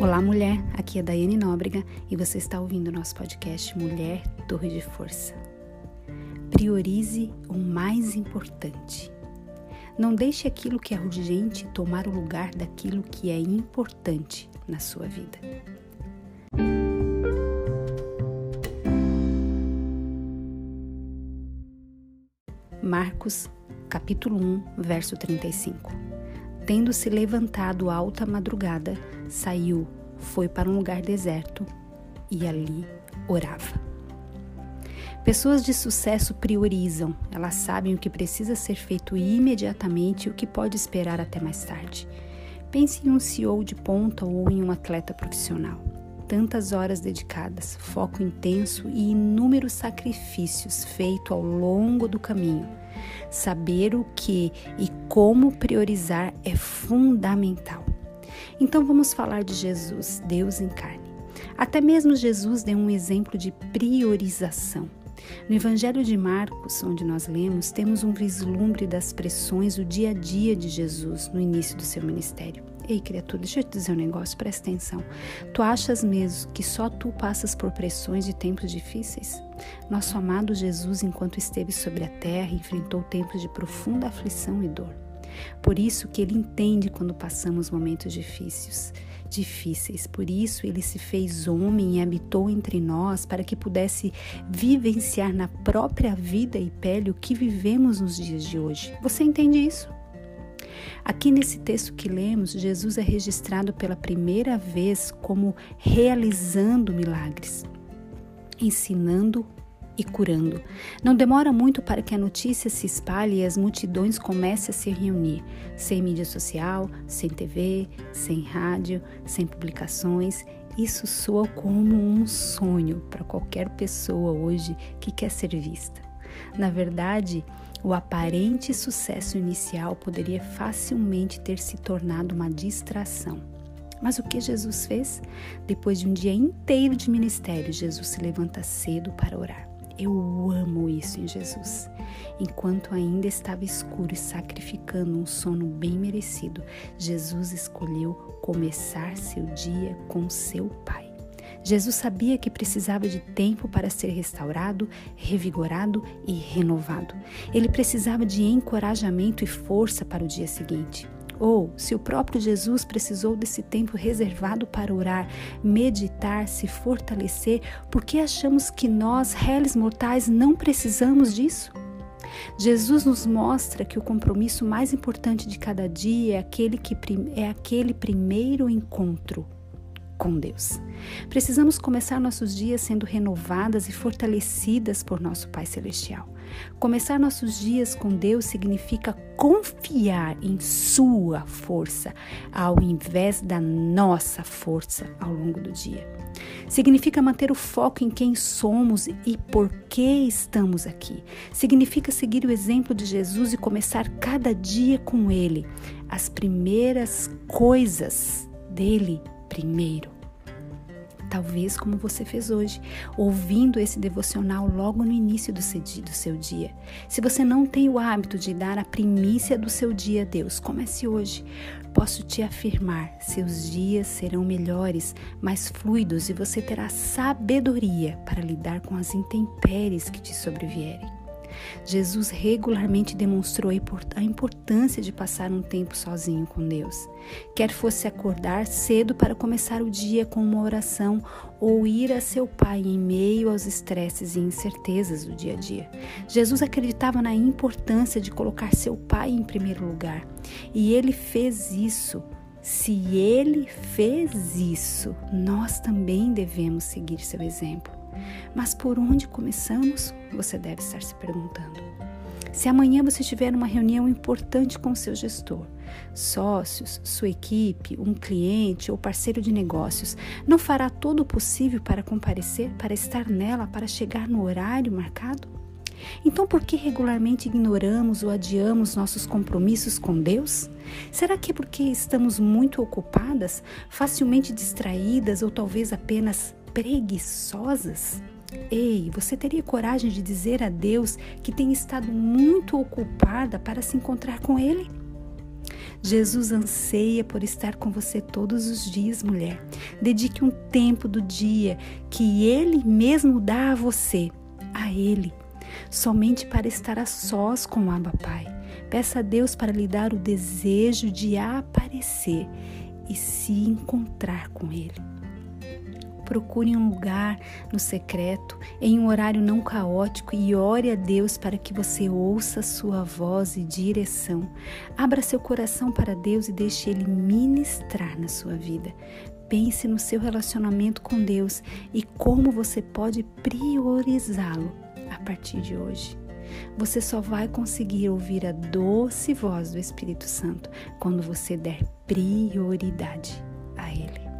Olá, mulher. Aqui é Daiane Nóbrega e você está ouvindo o nosso podcast Mulher Torre de Força. Priorize o mais importante. Não deixe aquilo que é urgente tomar o lugar daquilo que é importante na sua vida. Marcos, capítulo 1, verso 35. Tendo-se levantado alta madrugada, saiu, foi para um lugar deserto e ali orava. Pessoas de sucesso priorizam, elas sabem o que precisa ser feito imediatamente e o que pode esperar até mais tarde. Pense em um CEO de ponta ou em um atleta profissional. Tantas horas dedicadas, foco intenso e inúmeros sacrifícios feitos ao longo do caminho. Saber o que e como priorizar é fundamental. Então vamos falar de Jesus, Deus em carne. Até mesmo Jesus deu um exemplo de priorização. No Evangelho de Marcos, onde nós lemos, temos um vislumbre das pressões do dia a dia de Jesus no início do seu ministério. Ei, criatura, deixa eu te dizer um negócio, presta atenção. Tu achas mesmo que só tu passas por pressões de tempos difíceis? Nosso amado Jesus, enquanto esteve sobre a terra, enfrentou tempos de profunda aflição e dor. Por isso que ele entende quando passamos momentos difíceis, difíceis. Por isso ele se fez homem e habitou entre nós para que pudesse vivenciar na própria vida e pele o que vivemos nos dias de hoje. Você entende isso? Aqui nesse texto que lemos, Jesus é registrado pela primeira vez como realizando milagres, ensinando e curando. Não demora muito para que a notícia se espalhe e as multidões comecem a se reunir, sem mídia social, sem TV, sem rádio, sem publicações. Isso soa como um sonho para qualquer pessoa hoje que quer ser vista. Na verdade, o aparente sucesso inicial poderia facilmente ter se tornado uma distração. Mas o que Jesus fez? Depois de um dia inteiro de ministério, Jesus se levanta cedo para orar. Eu amo isso em Jesus. Enquanto ainda estava escuro e sacrificando um sono bem merecido, Jesus escolheu começar seu dia com seu Pai. Jesus sabia que precisava de tempo para ser restaurado, revigorado e renovado. Ele precisava de encorajamento e força para o dia seguinte. Ou, se o próprio Jesus precisou desse tempo reservado para orar, meditar, se fortalecer, por que achamos que nós, réis mortais, não precisamos disso? Jesus nos mostra que o compromisso mais importante de cada dia é aquele, que, é aquele primeiro encontro com Deus. Precisamos começar nossos dias sendo renovadas e fortalecidas por nosso Pai Celestial. Começar nossos dias com Deus significa confiar em Sua força, ao invés da nossa força ao longo do dia. Significa manter o foco em quem somos e por que estamos aqui. Significa seguir o exemplo de Jesus e começar cada dia com Ele. As primeiras coisas dele primeiro talvez como você fez hoje, ouvindo esse devocional logo no início do seu, dia. Se você não tem o hábito de dar a primícia do seu dia a Deus, comece hoje. Posso te afirmar, seus dias serão melhores, mais fluidos e você terá sabedoria para lidar com as intempéries que te sobrevierem. Jesus regularmente demonstrou a importância de passar um tempo sozinho com Deus. Quer fosse acordar cedo para começar o dia com uma oração ou ir a seu Pai em meio aos estresses e incertezas do dia a dia. Jesus acreditava na importância de colocar seu Pai em primeiro lugar e ele fez isso. Se ele fez isso, nós também devemos seguir seu exemplo. Mas por onde começamos? Você deve estar se perguntando. Se amanhã você tiver uma reunião importante com seu gestor, sócios, sua equipe, um cliente ou parceiro de negócios, não fará todo o possível para comparecer, para estar nela, para chegar no horário marcado? Então, por que regularmente ignoramos ou adiamos nossos compromissos com Deus? Será que é porque estamos muito ocupadas, facilmente distraídas ou talvez apenas preguiçosas? Ei, você teria coragem de dizer a Deus que tem estado muito ocupada para se encontrar com Ele? Jesus anseia por estar com você todos os dias, mulher. Dedique um tempo do dia que Ele mesmo dá a você, a Ele, somente para estar a sós com o Abba Pai. Peça a Deus para lhe dar o desejo de aparecer e se encontrar com Ele. Procure um lugar no secreto, em um horário não caótico e ore a Deus para que você ouça sua voz e direção. Abra seu coração para Deus e deixe Ele ministrar na sua vida. Pense no seu relacionamento com Deus e como você pode priorizá-lo a partir de hoje. Você só vai conseguir ouvir a doce voz do Espírito Santo quando você der prioridade a Ele.